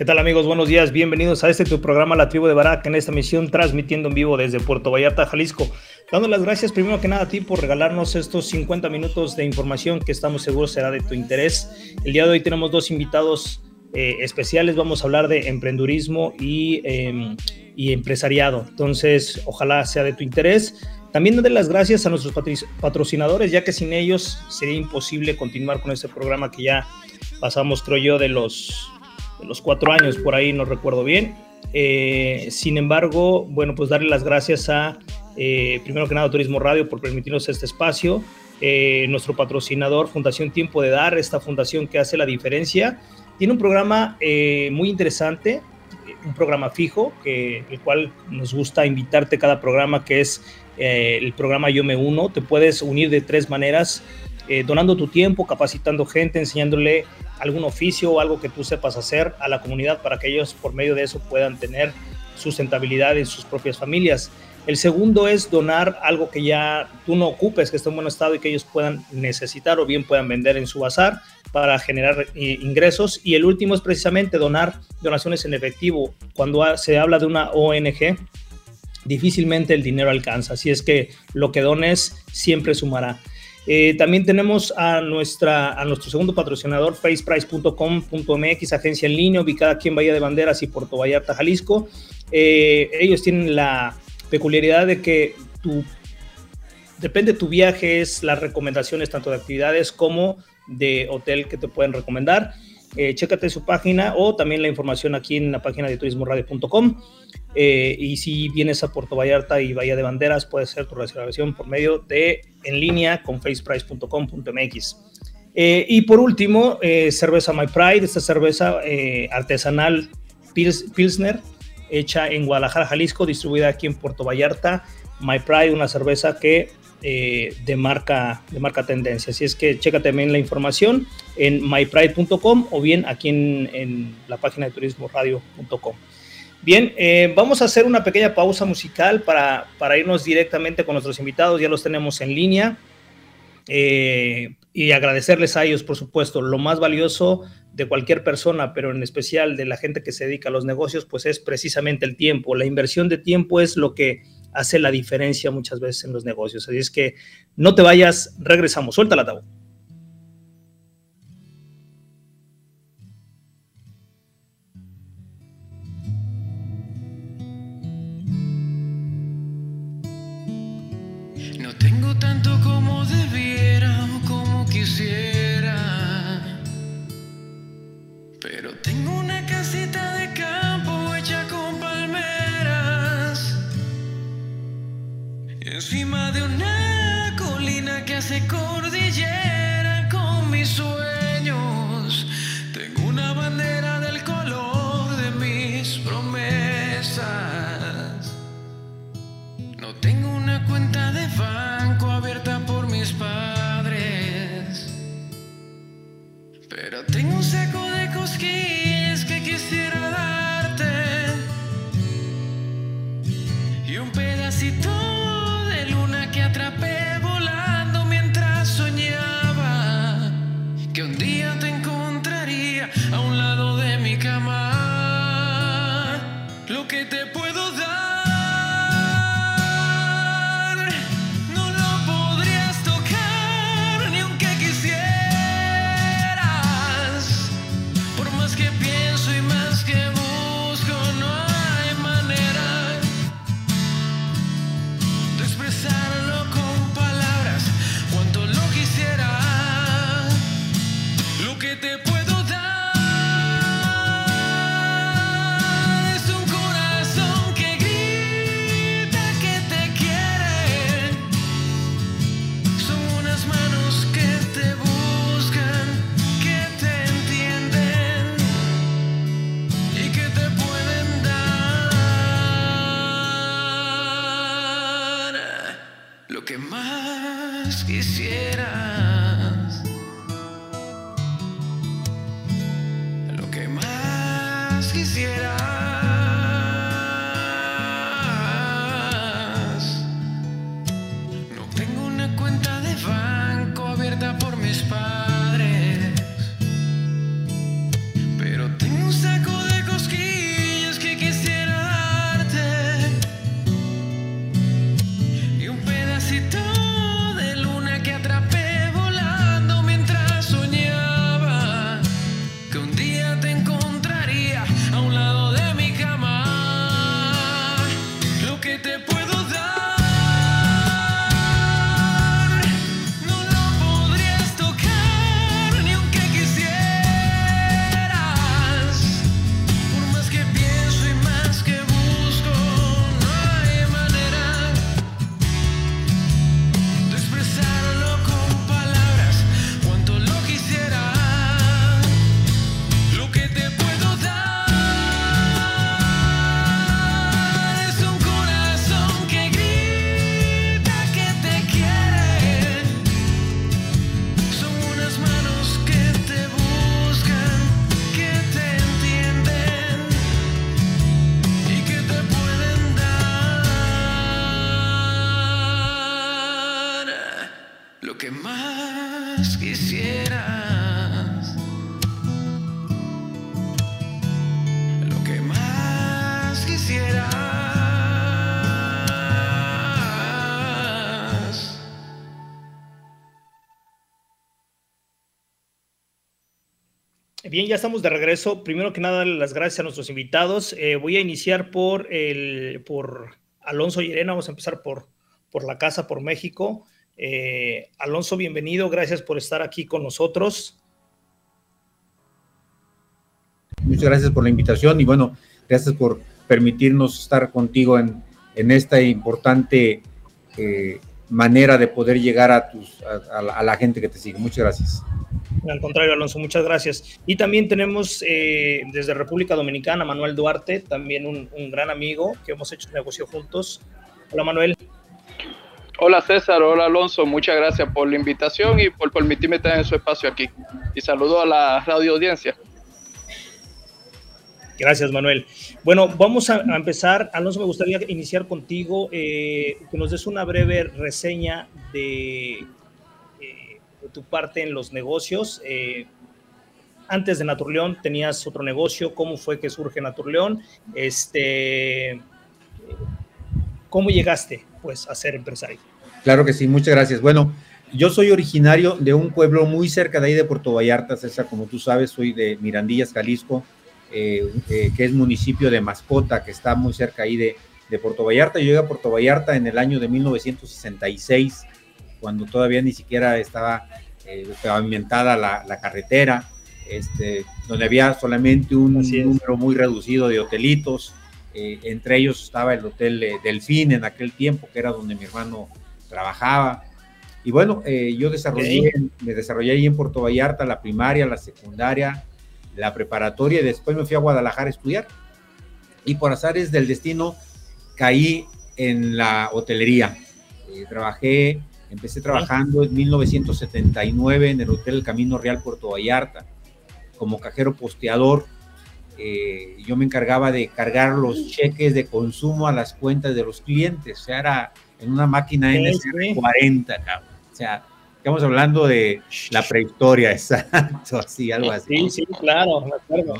¿Qué tal amigos? Buenos días, bienvenidos a este tu programa La Tribu de Barak en esta misión transmitiendo en vivo desde Puerto Vallarta, Jalisco. Dando las gracias primero que nada a ti por regalarnos estos 50 minutos de información que estamos seguros será de tu interés. El día de hoy tenemos dos invitados eh, especiales, vamos a hablar de emprendurismo y, em, y empresariado. Entonces, ojalá sea de tu interés. También darle las gracias a nuestros patrocinadores, ya que sin ellos sería imposible continuar con este programa que ya pasamos, creo yo, de los los cuatro años, por ahí no recuerdo bien. Eh, sin embargo, bueno, pues darle las gracias a, eh, primero que nada, Turismo Radio por permitirnos este espacio, eh, nuestro patrocinador, Fundación Tiempo de Dar, esta fundación que hace la diferencia. Tiene un programa muy interesante, un programa fijo, que, el cual nos gusta invitarte cada programa, que es el programa Yo Me Uno. Te puedes unir de tres maneras, donando tu tiempo, capacitando gente, enseñándole algún oficio o algo que tú sepas hacer a la comunidad para que ellos por medio de eso puedan tener sustentabilidad en sus propias familias. El segundo es donar algo que ya tú no ocupes, que esté en buen estado y que ellos puedan necesitar o bien puedan vender en su bazar para generar eh, ingresos. Y el último es precisamente donar donaciones en efectivo. Cuando se habla de una ONG, difícilmente el dinero alcanza. Así es que lo que dones siempre sumará. Eh, también tenemos a, nuestra, a nuestro segundo patrocinador, faceprice.com.mx, agencia en línea ubicada aquí en Bahía de Banderas y Puerto Vallarta, Jalisco. Eh, ellos tienen la peculiaridad de que tu, depende de tu viaje, es las recomendaciones tanto de actividades como de hotel que te pueden recomendar. Eh, chécate su página o también la información aquí en la página de turismoradio.com. Eh, y si vienes a Puerto Vallarta y Bahía de Banderas, puedes hacer tu reservación por medio de en línea con faceprice.com.mx. Eh, y por último, eh, cerveza My Pride, esta cerveza artesanal Pilsner, hecha en Guadalajara, Jalisco, distribuida aquí en Puerto Vallarta. My Pride, una cerveza que de, marca, de marca tendencia. Así es que checa también la información en mypride.com o bien aquí en, en la página de turismoradio.com. Bien, eh, vamos a hacer una pequeña pausa musical para, irnos directamente con nuestros invitados, ya los tenemos en línea. Eh, y agradecerles a ellos, por supuesto, lo más valioso de cualquier persona, pero en especial de la gente que se dedica a los negocios, pues es precisamente el tiempo. La inversión de tiempo es lo que hace la diferencia muchas veces en los negocios. Así es que no te vayas, regresamos, suelta la. No tengo tanto como debiera o como quisiera. se cordilleran con mis sueños. Tengo una bandera del color de mis promesas. No tengo una cuenta de banco abierta por mis padres. Pero tengo un secreto. Tabla. Bien, ya estamos de regreso. Primero que nada, las gracias a nuestros invitados. Eh, voy a iniciar por, el, por Alonso. Vamos a empezar por, por la casa, por México. Eh, Alonso, bienvenido. Gracias por estar aquí con nosotros. Muchas gracias por la invitación y bueno, gracias por permitirnos estar contigo en, en esta importante eh, manera de poder llegar a, tus, a la gente que te sigue. Muchas gracias. Al contrario, Alonso, muchas gracias. Y también tenemos eh, desde República Dominicana Manuel Duarte, también un, gran amigo que hemos hecho negocio juntos. Hola Manuel. Hola César, hola Alonso, muchas gracias por la invitación y por permitirme estar en su espacio aquí. Y saludo a la radio audiencia. Gracias, Manuel. Bueno, vamos a, empezar. Alonso, me gustaría iniciar contigo, eh, que nos des una breve reseña de tu parte en los negocios. Eh, antes de Naturleón tenías otro negocio, ¿cómo fue que surge Naturleón? Este, ¿Cómo llegaste pues, a ser empresario? Claro que sí, muchas gracias. Bueno, yo soy originario de un pueblo muy cerca de ahí de Puerto Vallarta, César, como tú sabes, soy de Mirandillas, Jalisco, eh, eh, que es municipio de Mascota, que está muy cerca ahí de, de Puerto Vallarta. Yo llegué a Puerto Vallarta en el año de 1966 cuando todavía ni siquiera estaba eh, pavimentada la, carretera, este, donde había solamente un número muy reducido de hotelitos. Eh, entre ellos estaba el Hotel Delfín en aquel tiempo, que era donde mi hermano trabajaba. Y bueno, eh, yo desarrollé, me desarrollé ahí en Puerto Vallarta la primaria, la secundaria, la preparatoria y después me fui a Guadalajara a estudiar. Y por azares del destino caí en la hotelería. Eh, trabajé, empecé trabajando en 1979 en el Hotel El Camino Real Puerto Vallarta como cajero posteador. Eh, yo me encargaba de cargar los cheques de consumo a las cuentas de los clientes. O sea, era en una máquina NSR40, O sea, estamos hablando de la prehistoria, exacto, así, algo así. Sí, sí, claro, me acuerdo.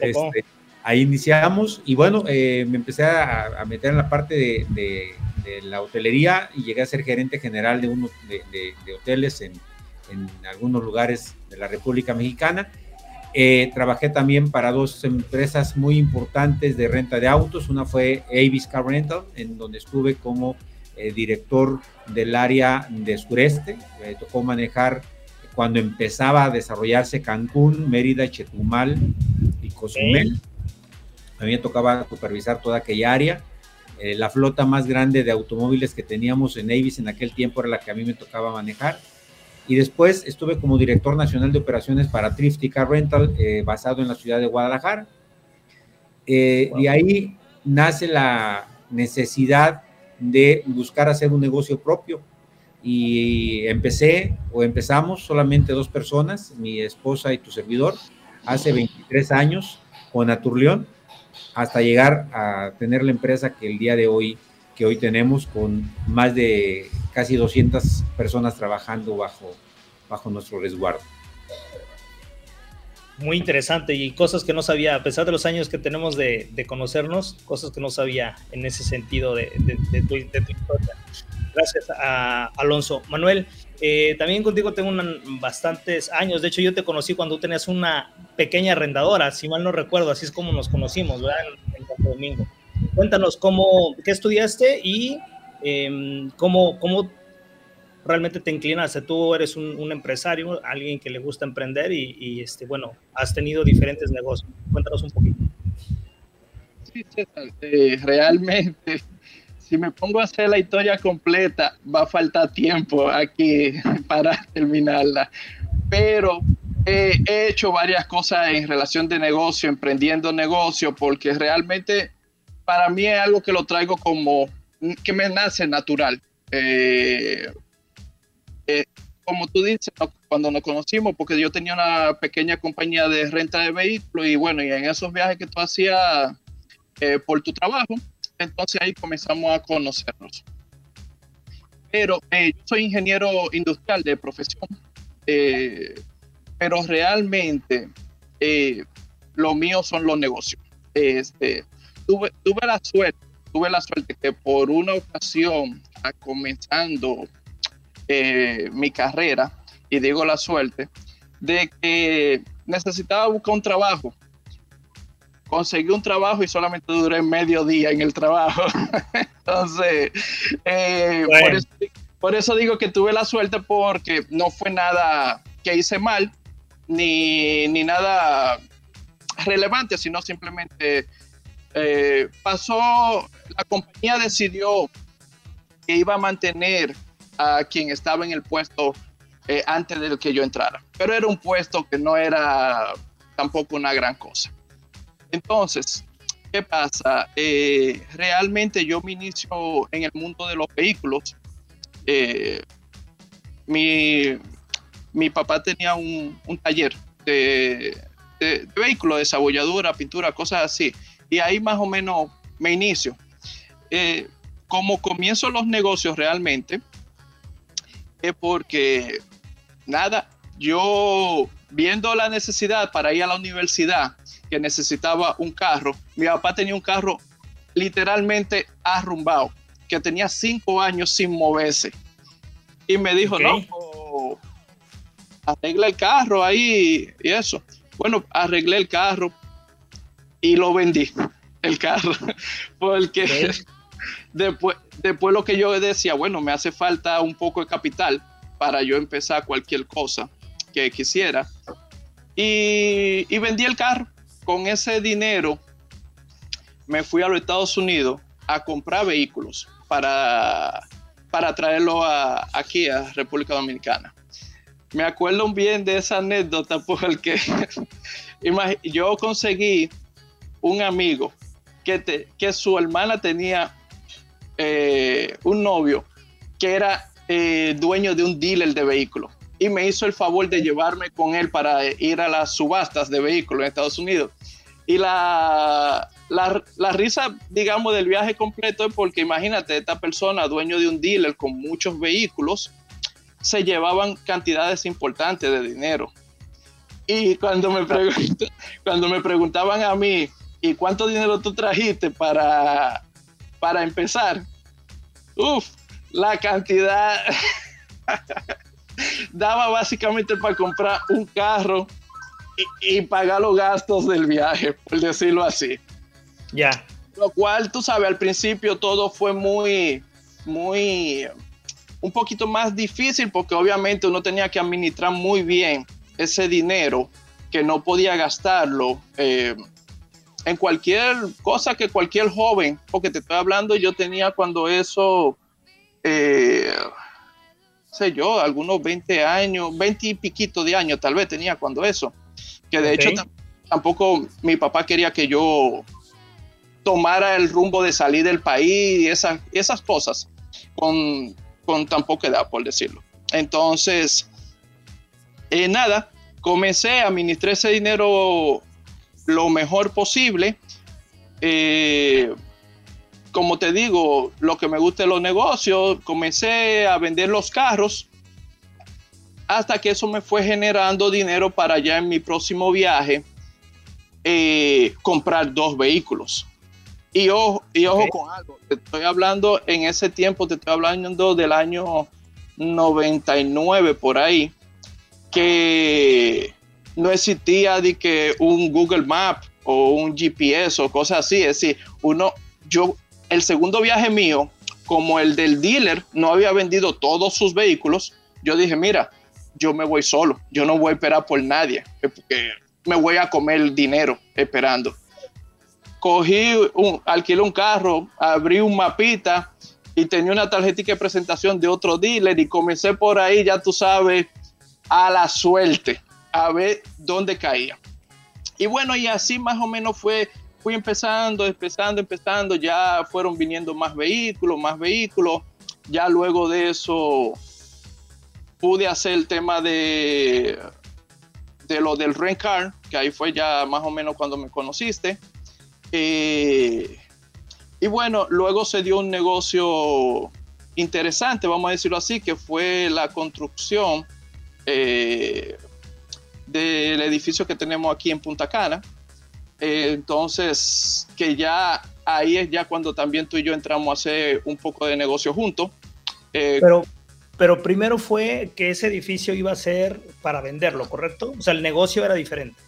Este, ahí iniciamos y bueno, eh, me empecé a, meter en la parte de, la hotelería y llegué a ser gerente general de uno de, hoteles en, algunos lugares de la República Mexicana. Eh, trabajé también para dos empresas muy importantes de renta de autos. Una fue Avis Car Rental, en donde estuve como eh, director del área de sureste. Me tocó manejar cuando empezaba a desarrollarse Cancún, Mérida, Chetumal y Cozumel. A mí me tocaba supervisar toda aquella área. Eh, la flota más grande de automóviles que teníamos en Avis en aquel tiempo era la que a mí me tocaba manejar. Y después estuve como director nacional de operaciones para Thrifty Car Rental, eh, basado en la ciudad de Guadalajara. Eh, Y ahí nace la necesidad de buscar hacer un negocio propio. Y empecé, o empezamos solamente dos personas, mi esposa y tu servidor, hace 23 años con Aturleón hasta llegar a tener la empresa que el día de hoy que hoy tenemos con más de casi 200 personas trabajando bajo, bajo nuestro resguardo. Muy interesante y cosas que no sabía, a pesar de los años que tenemos de, conocernos, cosas que no sabía en ese sentido de, de, tu, historia. Gracias a Alonso. Manuel, eh, también contigo tengo bastantes años. De hecho, yo te conocí cuando tenías una pequeña arrendadora, si mal no recuerdo. Así es como nos conocimos, ¿verdad? En, Santo Domingo. Cuéntanos cómo, qué estudiaste y em, cómo, cómo realmente te inclinaste. Tú eres un, empresario, alguien que le gusta emprender y, este, bueno, has tenido diferentes negocios. Cuéntanos un poquito. Sí, César, eh, realmente si me pongo a hacer la historia completa, va a faltar tiempo aquí para terminarla. Pero he hecho varias cosas en relación de negocio, emprendiendo negocio, porque realmente para mí es algo que lo traigo como que me nace natural. Eh, eh, como tú dices, cuando nos conocimos, porque yo tenía una pequeña compañía de renta de vehículos y bueno, y en esos viajes que tú hacías eh, por tu trabajo, entonces ahí comenzamos a conocernos. Pero eh, yo soy ingeniero industrial de profesión, eh, pero realmente eh, lo mío son los negocios. Este, tuve, tuve la suerte, tuve la suerte que por una ocasión, comenzando mi carrera, y digo la suerte, de que necesitaba buscar un trabajo conseguí un trabajo y solamente duré medio día en el trabajo. Entonces, eh, por, eso, digo que tuve la suerte porque no fue nada que hice mal, ni, nada relevante, sino simplemente eh, pasó, la compañía decidió que iba a mantener a quien estaba en el puesto eh, antes de que yo entrara. Pero era un puesto que no era tampoco una gran cosa. Entonces, ¿qué pasa? Eh, realmente yo me inicio en el mundo de los vehículos. Eh, mi, papá tenía un, taller de, vehículos, desabolladura, pintura, cosas así. Y ahí más o menos me inicio. Eh, como comienzo los negocios realmente, es porque, nada, yo viendo la necesidad para ir a la universidad, que necesitaba un carro. Mi papá tenía un carro literalmente arrumbado, que tenía cinco años sin moverse. Y me dijo, no, arregla el carro ahí y eso. Bueno, arreglé el carro y lo vendí, el carro, porque después, después lo que yo decía, bueno, me hace falta un poco de capital para yo empezar cualquier cosa que quisiera. Y, y vendí el carro con ese dinero me fui a los Estados Unidos a comprar vehículos para, para traerlo aquí a República Dominicana. Me acuerdo bien de esa anécdota porque yo conseguí un amigo que, que su hermana tenía eh, un novio que era eh, dueño de un dealer de vehículos y me hizo el favor de llevarme con él para ir a las subastas de vehículos en Estados Unidos. Y la, la, risa, digamos, del viaje completo es porque imagínate, esta persona, dueño de un dealer con muchos vehículos, se llevaban cantidades importantes de dinero. Y cuando me, cuando me preguntaban a mí, ¿y cuánto dinero tú trajiste para, para empezar? Uf, la cantidad daba básicamente para comprar un carro y, pagar los gastos del viaje, por decirlo así. Ya. Lo cual, tú sabes, al principio todo fue muy, muy, un poquito más difícil porque obviamente uno tenía que administrar muy bien ese dinero que no podía gastarlo eh, en cualquier cosa que cualquier joven, porque te estoy hablando, yo tenía cuando eso, eh, sé yo, algunos 20 años, 20 y piquito de años tal vez tenía cuando eso que de hecho tampoco mi papá quería que yo tomara el rumbo de salir del país y esas, esas cosas con, con tan poca edad, por decirlo. Entonces, eh, nada, comencé, a administrar ese dinero lo mejor posible. Eh, como te digo, lo que me gusta de los negocios, comencé a vender los carros hasta que eso me fue generando dinero para ya en mi próximo viaje eh, comprar dos vehículos. Y ojo, y ojo con algo, te estoy hablando en ese tiempo, te estoy hablando del año 99 por ahí, que no existía de que un Google Map o un GPS o cosas así. Es decir, uno, yo, el segundo viaje mío, como el del dealer no había vendido todos sus vehículos, yo dije, mira, yo me voy solo, yo no voy a esperar por nadie, eh, porque me voy a comer el dinero esperando. Cogí, un, alquilé un carro, abrí un mapita y tenía una tarjetita de presentación de otro dealer y comencé por ahí, ya tú sabes, a la suerte, a ver dónde caía. Y bueno, y así más o menos fue, fui empezando, empezando, empezando, ya fueron viniendo más vehículos, más vehículos, ya luego de eso pude hacer el tema de, de lo del rent car, que ahí fue ya más o menos cuando me conociste. Eh, y bueno, luego se dio un negocio interesante, vamos a decirlo así, que fue la construcción eh, del edificio que tenemos aquí en Punta Cana. Eh, entonces, que ya ahí es ya cuando también tú y yo entramos a hacer un poco de negocio juntos. Pero pero primero fue que ese edificio iba a ser para venderlo, ¿correcto? O sea, el negocio era diferente.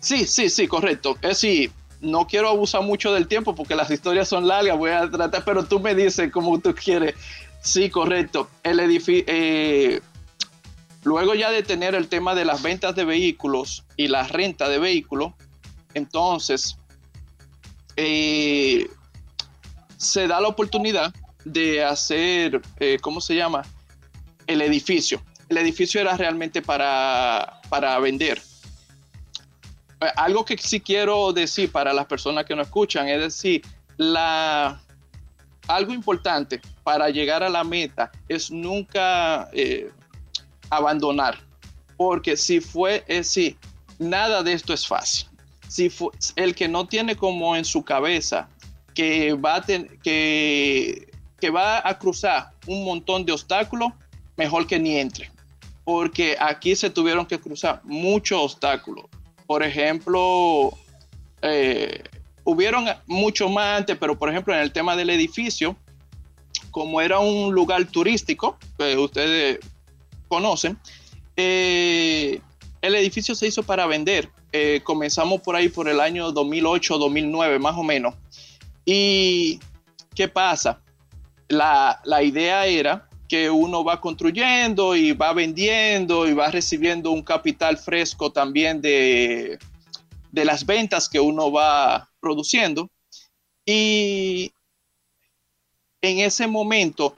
Sí, sí, sí, correcto. Es decir, no quiero abusar mucho del tiempo porque las historias son largas, voy a tratar, pero tú me dices como tú quieres. Sí, correcto. El edificio, eh, luego ya de tener el tema de las ventas de vehículos y la renta de vehículos, entonces eh, se da la oportunidad de hacer, eh, ¿cómo se llama? el edificio. El edificio era realmente para, para vender. Algo que sí quiero decir para las personas que no escuchan es decir, la, algo importante para llegar a la meta es nunca eh, abandonar. Porque si fue, es nada de esto es fácil. Si fue, el que no tiene como en su cabeza que va, a que, que va a cruzar un montón de obstáculos, mejor que ni entre, porque aquí se tuvieron que cruzar muchos obstáculos. Por ejemplo, eh, hubieron mucho más antes, pero por ejemplo en el tema del edificio, como era un lugar turístico, que ustedes conocen, eh, el edificio se hizo para vender. Eh, comenzamos por ahí por el año 2008, 2009 más o menos. ¿Y qué pasa? La, la idea era que uno va construyendo y va vendiendo y va recibiendo un capital fresco también de, de las ventas que uno va produciendo. Y en ese momento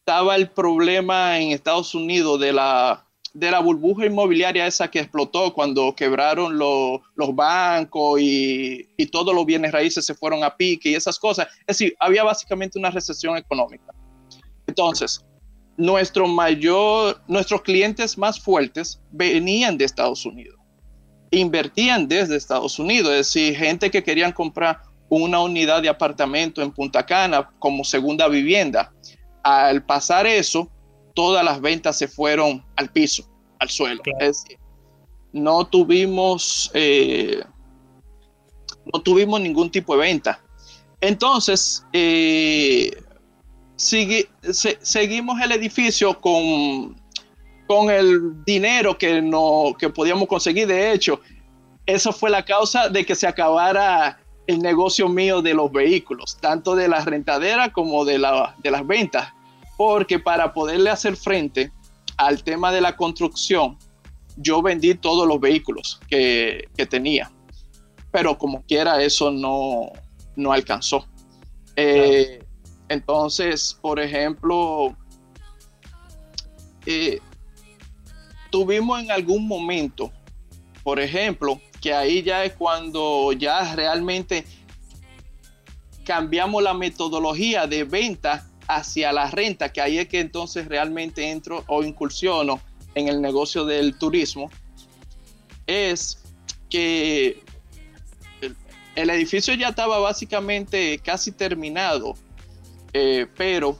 estaba el problema en Estados Unidos de la de la burbuja inmobiliaria esa que explotó cuando quebraron los bancos y, y, todos los bienes raíces se fueron a pique y esas cosas. Es decir, había básicamente una recesión económica. Entonces, nuestro mayor, nuestros clientes más fuertes venían de Estados Unidos, invertían desde Estados Unidos, es decir, gente que querían comprar una unidad de apartamento en Punta Cana como segunda vivienda. Al pasar eso, todas las ventas se fueron al piso, al suelo. Es decir, no tuvimos, eh, no tuvimos ningún tipo de venta. Entonces, eh, seguimos el edificio con, con el dinero que, no, que podíamos conseguir. De hecho, eso fue la causa de que se acabara el negocio mío de los vehículos, tanto de la rentadera como de, la, de las ventas, porque para poderle hacer frente al tema de la construcción, yo vendí todos los vehículos que, tenía, pero como quiera eso no, no alcanzó. Eh, entonces, por ejemplo, eh, tuvimos en algún momento, por ejemplo, que ahí ya es cuando ya realmente cambiamos la metodología de venta hacia la renta, que ahí es que entonces realmente entro o incursiono en el negocio del turismo, es que el edificio ya estaba básicamente casi terminado eh, pero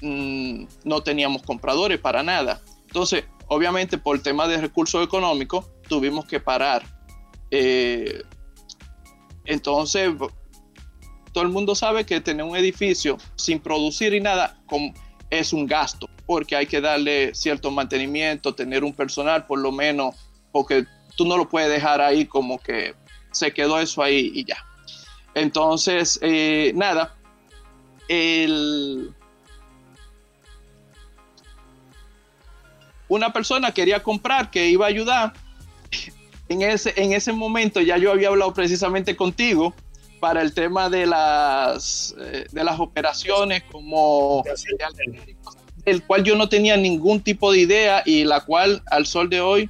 mm, no teníamos compradores para nada. Entonces, obviamente por el tema de recursos económicos, tuvimos que parar. Eh, entonces, todo el mundo sabe que tener un edificio sin producir y nada es un gasto, porque hay que darle cierto mantenimiento, tener un personal por lo menos, porque tú no lo puedes dejar ahí como que se quedó eso ahí y ya. Entonces, eh, nada, una persona quería comprar, que iba a ayudar. En ese, en ese momento ya yo había hablado precisamente contigo para el tema de las, eh, de las operaciones como el cual yo no tenía ningún tipo de idea y la cual al sol de hoy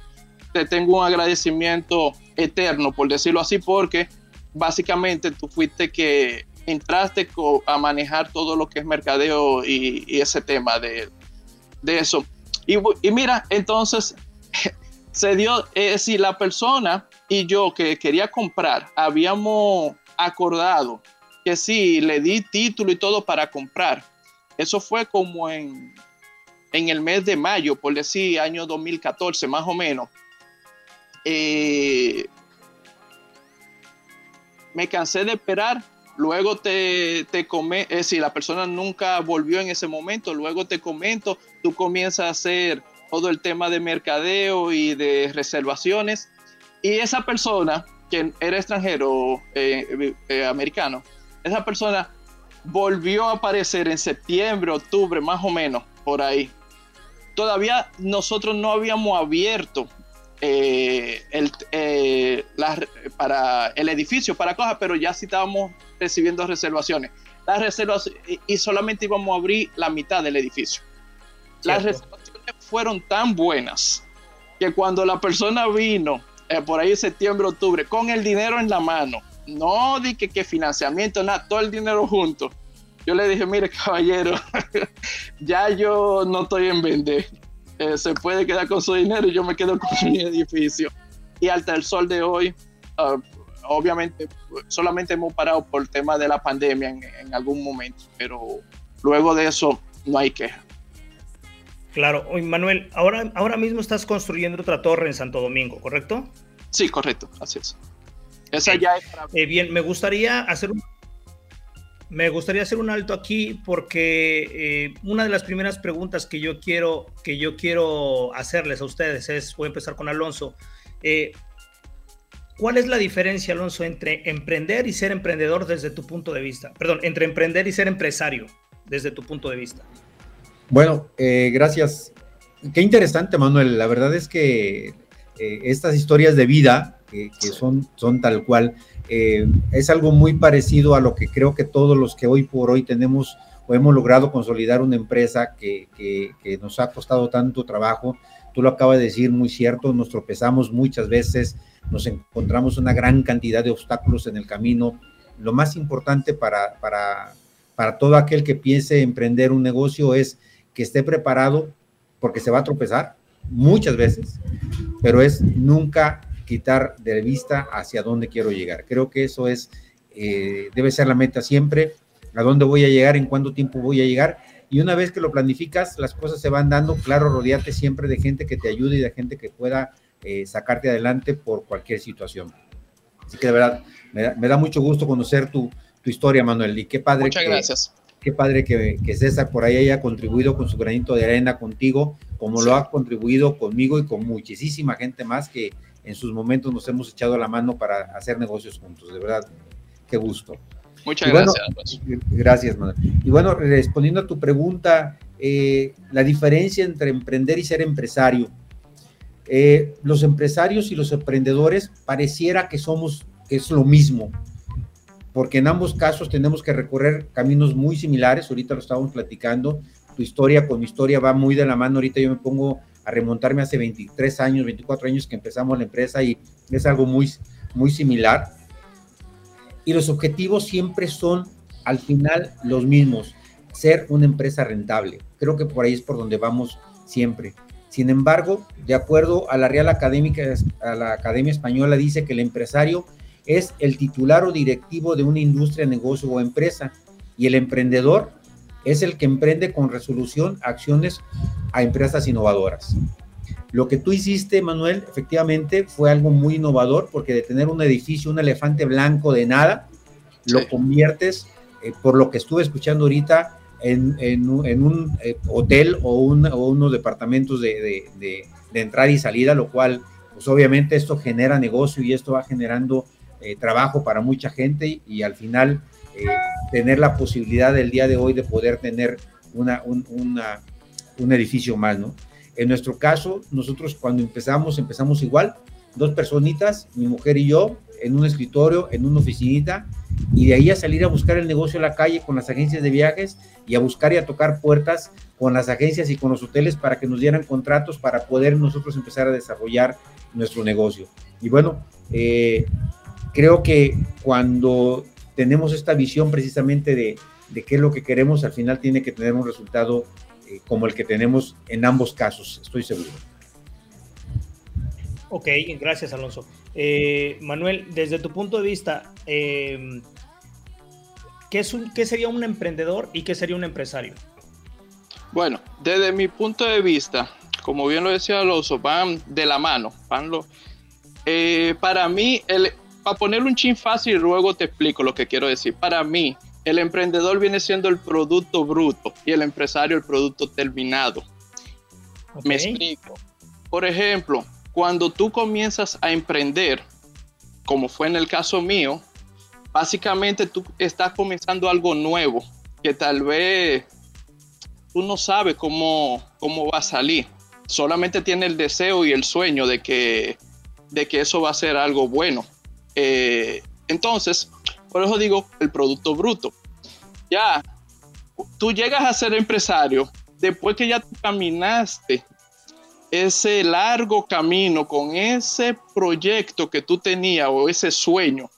te tengo un agradecimiento eterno, por decirlo así, porque básicamente tú fuiste que entraste a manejar todo lo que es mercadeo y, ese tema de, eso. Y, mira, entonces se dio, eh, si la persona y yo que quería comprar, habíamos acordado que sí, le di título y todo para comprar. Eso fue como en, en el mes de mayo, por decir año 2014, más o menos. Eh, me cansé de esperar luego te, te come, si la persona nunca volvió en ese momento, luego te comento, tú comienzas a hacer todo el tema de mercadeo y de reservaciones, y esa persona era extranjero, eh, eh, americano, esa persona volvió a aparecer en septiembre, octubre, más o menos, por ahí. Todavía nosotros no habíamos abierto eh, el, eh, para el edificio, para cosas, pero ya sí estábamos recibiendo reservaciones. Las reservas y solamente íbamos a abrir la mitad del edificio. Las reservaciones fueron tan buenas que cuando la persona vino eh, por ahí en septiembre, octubre, con el dinero en la mano, no di que, financiamiento, nada, todo el dinero junto. Yo le dije, mire caballero, ya yo no estoy en vender eh, se puede quedar con su dinero y yo me quedo con mi edificio. Y hasta el sol de hoy, ah, obviamente, solamente hemos parado por el tema de la pandemia en, algún momento, pero luego de eso no hay queja. Claro, Manuel, ahora, ahora mismo estás construyendo otra torre en Santo Domingo, ¿correcto? Sí, correcto, así es. Esa ya es para... Eh, bien, me gustaría hacer un me gustaría hacer un alto aquí porque eh, una de las primeras preguntas que yo quiero que yo quiero hacerles a ustedes es, voy a empezar con Alonso. Eh, ¿Cuál es la diferencia, Alonso, entre emprender y ser emprendedor desde tu punto de vista? Perdón, entre emprender y ser empresario desde tu punto de vista. Bueno, eh, gracias. Qué interesante, Manuel. La verdad es que estas historias de vida, que son, son tal cual, eh, es algo muy parecido a lo que creo que todos los que hoy por hoy tenemos o hemos logrado consolidar una empresa que, nos ha costado tanto trabajo, tú lo acabas de decir muy cierto, nos tropezamos muchas veces, nos encontramos una gran cantidad de obstáculos en el camino. Lo más importante para, para, para todo aquel que piense emprender un negocio es que esté preparado porque se va a tropezar muchas veces, pero es nunca quitar de vista hacia dónde quiero llegar. Creo que eso es, eh, debe ser la meta siempre, a dónde voy a llegar, en cuánto tiempo voy a llegar. Y una vez que lo planificas, las cosas se van dando, claro, rodearte siempre de gente que te ayude y de gente que pueda eh, sacarte adelante por cualquier situación. Así que de verdad, me da, mucho gusto conocer tu, tu, historia, Manuel, y qué padre. Muchas gracias. Qué padre que, que, César por ahí haya contribuido con su granito de arena contigo, como lo ha contribuido conmigo y con muchísima gente más que en sus momentos nos hemos echado la mano para hacer negocios juntos. De verdad, qué gusto. Muchas gracias. Gracias, Manuel. Y bueno, respondiendo a tu pregunta, eh, la diferencia entre emprender y ser empresario. Eh, los empresarios y los emprendedores pareciera que somos, que es lo mismo, porque en ambos casos tenemos que recorrer caminos muy similares, ahorita lo estábamos platicando, tu historia con mi historia va muy de la mano, ahorita yo me pongo a remontarme hace 23 años, 24 años que empezamos la empresa y es algo muy, muy similar. Y los objetivos siempre son al final los mismos, ser una empresa rentable. Creo que por ahí es por donde vamos siempre. Sin embargo, de acuerdo a la Real Académica, a la Academia Española, dice que el empresario es el titular o directivo de una industria, negocio o empresa y el emprendedor es el que emprende con resolución acciones a empresas innovadoras. Lo que tú hiciste, Manuel, efectivamente fue algo muy innovador porque de tener un edificio, un elefante blanco de nada, lo conviertes, eh, por lo que estuve escuchando ahorita, en, un eh, hotel o, unos departamentos de, entrada y salida, lo cual, pues obviamente esto genera negocio y esto va generando eh, trabajo para mucha gente y al final eh, tener la posibilidad del día de hoy de poder tener una, un, un edificio más, ¿no? En nuestro caso, nosotros cuando empezamos, empezamos igual, dos personitas, mi mujer y yo, en un escritorio, en una oficinita, y de ahí a salir a buscar el negocio en la calle con las agencias de viajes y a buscar y a tocar puertas con las agencias y con los hoteles para que nos dieran contratos para poder nosotros empezar a desarrollar nuestro negocio. Y bueno, eh, creo que cuando tenemos esta visión precisamente de, qué es lo que queremos, al final tiene que tener un resultado eh, como el que tenemos en ambos casos, estoy seguro. Ok, gracias Alonso. Eh, Manuel, desde tu punto de vista, eh, ¿qué, es un, ¿qué sería un emprendedor y qué sería un empresario? Bueno, desde mi punto de vista, como bien lo decía Alonso, van de la mano. Van lo, para mí, el, para ponerle un chin fácil luego te explico lo que quiero decir. Para mí, el emprendedor viene siendo el producto bruto y el empresario el producto terminado. Me explico. Por ejemplo, cuando tú comienzas a emprender, como fue en el caso mío, básicamente tú estás comenzando algo nuevo que tal vez tú no sabes cómo, cómo va a salir. Solamente tiene el deseo y el sueño de que, de que eso va a ser algo bueno. Eh, entonces, por eso digo el producto bruto. Ya, tú llegas a ser empresario después que ya caminaste ese largo camino con ese proyecto que tú tenías o ese sueño.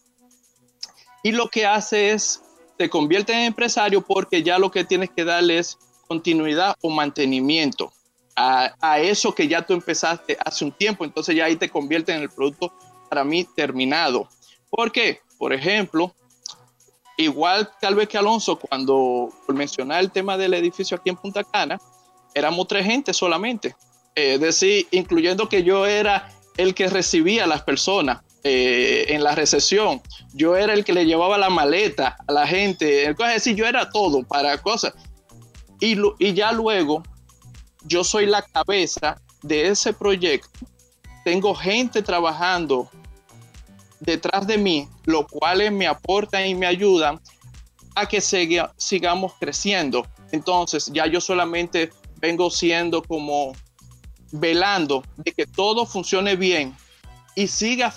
Y lo que hace es, te convierte en empresario porque ya lo que tienes que darle es continuidad o mantenimiento a, eso que ya tú empezaste hace un tiempo. Entonces ya ahí te convierte en el producto para mí terminado. Porque, por ejemplo, igual tal vez que Alonso, cuando por mencionar el tema del edificio aquí en Punta Cana, éramos tres gente solamente. Es decir, incluyendo que yo era el que recibía a las personas eh, en la recesión. Yo era el que le llevaba la maleta a la gente. Es decir, yo era todo para cosas. Y, y ya luego, yo soy la cabeza de ese proyecto tengo gente trabajando detrás de mí, lo cuales me aportan y me ayudan a que sigamos creciendo. Entonces, ya yo solamente vengo siendo como velando de que todo funcione bien y siga,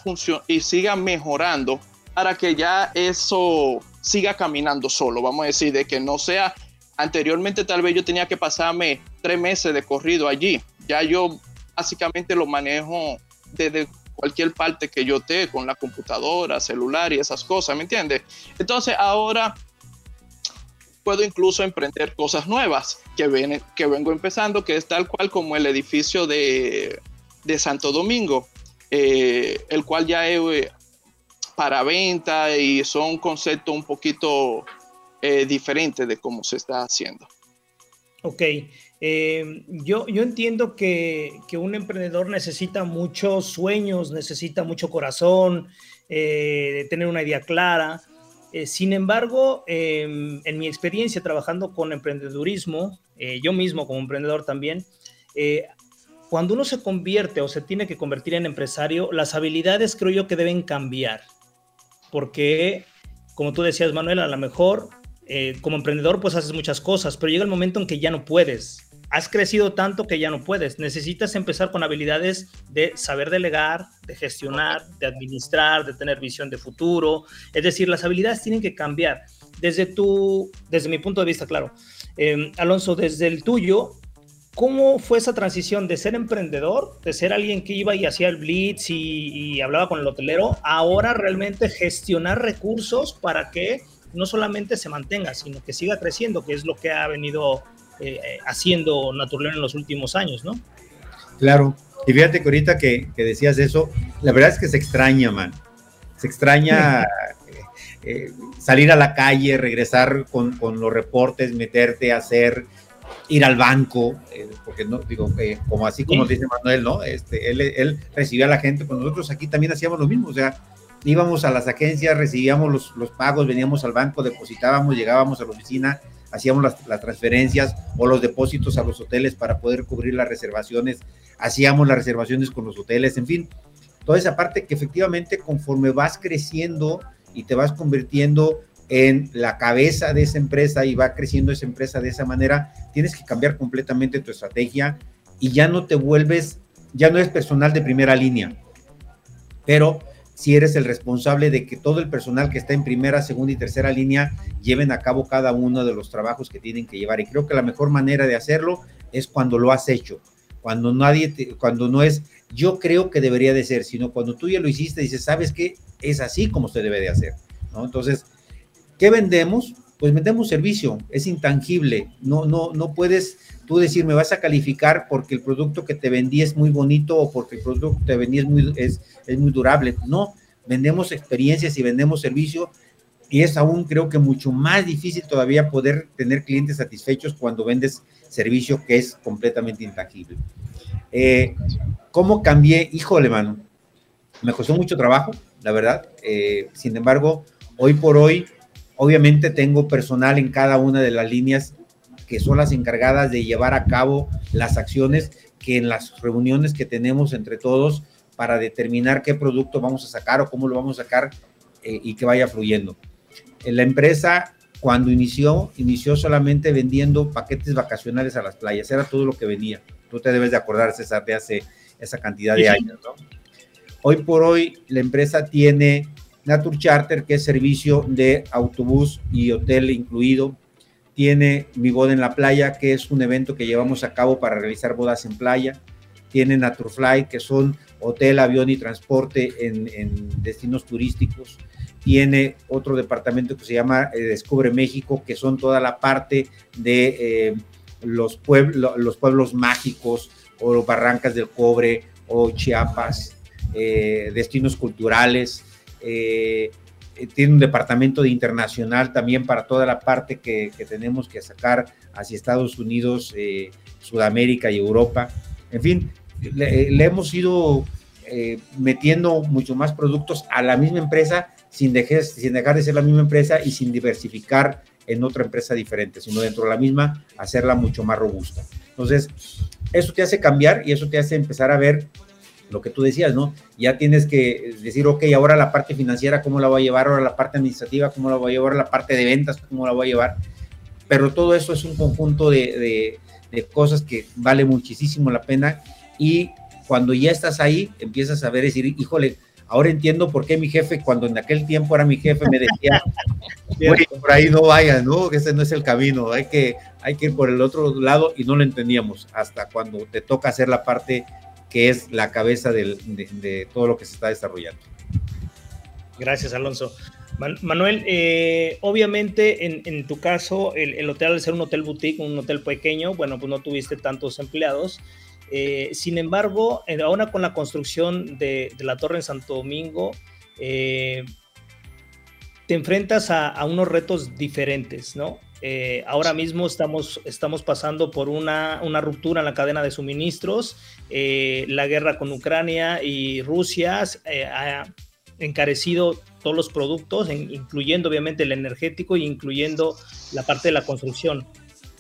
y siga mejorando para que ya eso siga caminando solo. Vamos a decir, de que no sea anteriormente tal vez yo tenía que pasarme tres meses de corrido allí. Ya yo básicamente lo manejo desde cualquier parte que yo esté, con la computadora, celular y esas cosas, ¿me entiendes? Entonces ahora puedo incluso emprender cosas nuevas que, ven, que vengo empezando, que es tal cual como el edificio de, de Santo Domingo, eh, el cual ya es para venta y son conceptos un poquito eh, diferentes de cómo se está haciendo. Ok, yo, yo entiendo que, un emprendedor necesita muchos sueños, necesita mucho corazón, tener una idea clara. Eh, sin embargo, em, en mi experiencia trabajando con emprendedurismo, eh, yo mismo como emprendedor también, eh, cuando uno se convierte o se tiene que convertir en empresario, las habilidades creo yo que deben cambiar. Porque, como tú decías, Manuel, a lo mejor como emprendedor pues haces muchas cosas, pero llega el momento en que ya no puedes has crecido tanto que ya no puedes. Necesitas empezar con habilidades de saber delegar, de gestionar, de administrar, de tener visión de futuro. Es decir, las habilidades tienen que cambiar. Desde tu, desde mi punto de vista, claro. Em, Alonso, desde el tuyo, ¿cómo fue esa transición de ser emprendedor, de ser alguien que iba y hacía el blitz y, y hablaba con el hotelero, ahora realmente gestionar recursos para que no solamente se mantenga, sino que siga creciendo, que es lo que ha venido eh, haciendo Naturleón en los últimos años, ¿no? Claro, y fíjate que ahorita que, decías eso, la verdad es que se extraña, man. Se extraña eh, eh, salir a la calle, regresar con, los reportes, meterte a hacer, ir al banco, porque no, digo, como así como dice Manuel, ¿no? Este, él, él recibía a la gente, pues nosotros aquí también hacíamos lo mismo, o sea, íbamos a las agencias, recibíamos los, los pagos, veníamos al banco, depositábamos, llegábamos a la oficina, hacíamos las, transferencias o los depósitos a los hoteles para poder cubrir las reservaciones, hacíamos las reservaciones con los hoteles, en fin, toda esa parte que efectivamente conforme vas creciendo y te vas convirtiendo en la cabeza de esa empresa y va creciendo esa empresa de esa manera, tienes que cambiar completamente tu estrategia y ya no te vuelves, ya no es personal de primera línea, pero si eres el responsable de que todo el personal que está en primera, segunda y tercera línea lleven a cabo cada uno de los trabajos que tienen que llevar. Y creo que la mejor manera de hacerlo es cuando lo has hecho, cuando nadie, cuando no es, yo creo que debería de ser, sino cuando tú ya lo hiciste, dices, sabes que es así como se debe de hacer, ¿no? Entonces, ¿qué vendemos? Pues vendemos servicio, es intangible, no, no, no puedes tú decir, me vas a calificar porque el producto que te vendí es muy bonito o porque el producto que te vendí es muy, es, es muy durable. No, vendemos experiencias y vendemos servicio y es aún creo que mucho más difícil todavía poder tener clientes satisfechos cuando vendes servicio que es completamente intangible. Eh, ¿Cómo cambié? Híjole, mano, me costó mucho trabajo, la verdad. Eh, sin embargo, hoy por hoy, obviamente tengo personal en cada una de las líneas que son las encargadas de llevar a cabo las acciones que en las reuniones que tenemos entre todos para determinar qué producto vamos a sacar o cómo lo vamos a sacar eh, y que vaya fluyendo. En la empresa, cuando inició, inició solamente vendiendo paquetes vacacionales a las playas, era todo lo que venía. Tú te debes de acordar, César, de hace esa cantidad de años, ¿no? Hoy por hoy, la empresa tiene Natur Charter, que es servicio de autobús y hotel incluido, tiene Mi Boda en la Playa, que es un evento que llevamos a cabo para realizar bodas en playa, tiene Naturfly, que son hotel, avión y transporte en, destinos turísticos, tiene otro departamento que se llama eh, Descubre México, que son toda la parte de eh, los, pueblos, los pueblos mágicos o Barrancas del Cobre o Chiapas, eh, destinos culturales, eh, tiene un departamento de internacional también para toda la parte que, tenemos que sacar hacia Estados Unidos, eh, Sudamérica y Europa. En fin, le, hemos ido eh, metiendo mucho más productos a la misma empresa sin, sin dejar de ser la misma empresa y sin diversificar en otra empresa diferente, sino dentro de la misma hacerla mucho más robusta. Entonces, eso te hace cambiar y eso te hace empezar a ver lo que tú decías, ¿no? Ya tienes que decir, ok, ahora la parte financiera, ¿cómo la voy a llevar? Ahora la parte administrativa, ¿cómo la voy a llevar? La parte de ventas, ¿cómo la voy a llevar? Pero todo eso es un conjunto de, cosas que vale muchísimo la pena y cuando ya estás ahí, empiezas a ver, decir, híjole, ahora entiendo por qué mi jefe, cuando en aquel tiempo era mi jefe, me decía, por ahí no vayas, ¿no? Ese no es el camino, hay que, hay que ir por el otro lado y no lo entendíamos hasta cuando te toca hacer la parte que es la cabeza de, todo lo que se está desarrollando. Gracias, Alonso. Manuel, eh, obviamente en, tu caso, el, hotel al ser un hotel boutique, un hotel pequeño, bueno, pues no tuviste tantos empleados. Eh, sin embargo, ahora con la construcción de, la torre en Santo Domingo, eh, te enfrentas a, unos retos diferentes, ¿no? Ahora mismo estamos, estamos pasando por una, una, ruptura en la cadena de suministros. la guerra con Ucrania y Rusia ha encarecido todos los productos, incluyendo obviamente el energético y incluyendo la parte de la construcción.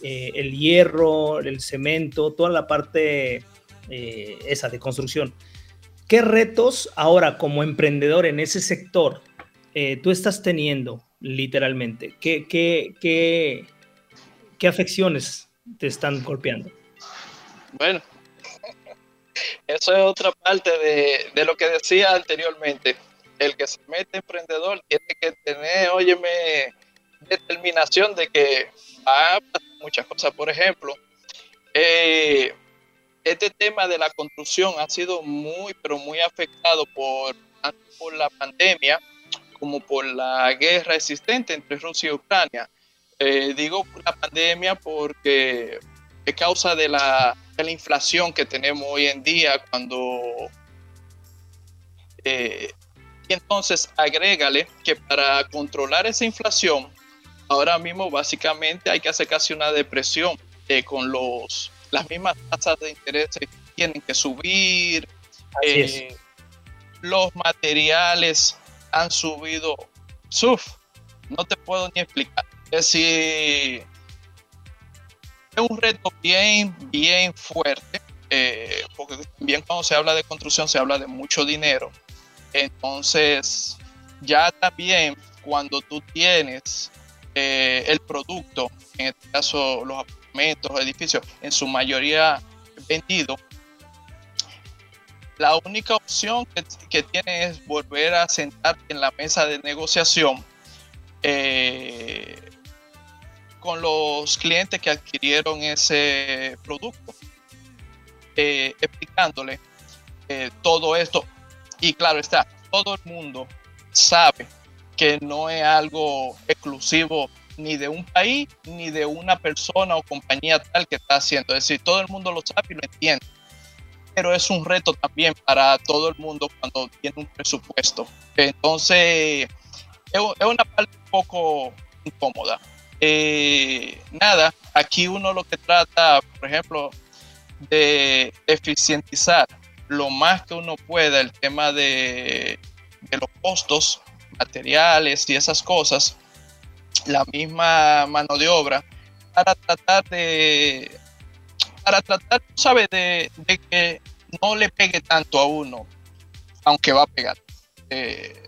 Eh, el hierro, el cemento, toda la parte eh, esa de construcción. ¿Qué retos ahora como emprendedor en ese sector eh, tú estás teniendo literalmente? ¿Qué, qué, qué, qué afecciones te están golpeando? Bueno, eso es otra parte de, de lo que decía anteriormente el que se mete emprendedor tiene que tener, óyeme, determinación de que va a pasar muchas cosas. Por ejemplo, eh, este tema de la construcción ha sido muy, pero muy afectado por, por la pandemia como por la guerra existente entre Rusia y Ucrania. Eh, digo la pandemia porque es causa de la, de la, inflación que tenemos hoy en día cuando eh, y entonces agrégale que para controlar esa inflación, ahora mismo básicamente hay que hacer casi una depresión eh, con los, las mismas tasas de interés que tienen que subir. Eh, los materiales han subido. Suf, no te puedo ni explicar. Es decir, es un reto bien, bien fuerte, eh, porque también cuando se habla de construcción se habla de mucho dinero entonces, ya también cuando tú tienes eh, el producto, en este caso los apartamentos, edificios, en su mayoría vendido, la única opción que, que tienes es volver a sentarte en la mesa de negociación eh, con los clientes que adquirieron ese producto, eh, explicándole todo esto y claro está, todo el mundo sabe que no es algo exclusivo ni de un país ni de una persona o compañía tal que está haciendo. Es decir, todo el mundo lo sabe y lo entiende. Pero es un reto también para todo el mundo cuando tiene un presupuesto. Entonces, es una parte un poco incómoda. Eh, nada, aquí uno lo que trata, por ejemplo, de eficientizar lo más que uno pueda el tema de, los costos materiales y esas cosas, la misma mano de obra, para tratar de, para tratar, ¿sabe? De, de que no le pegue tanto a uno, aunque va a pegar. Eh,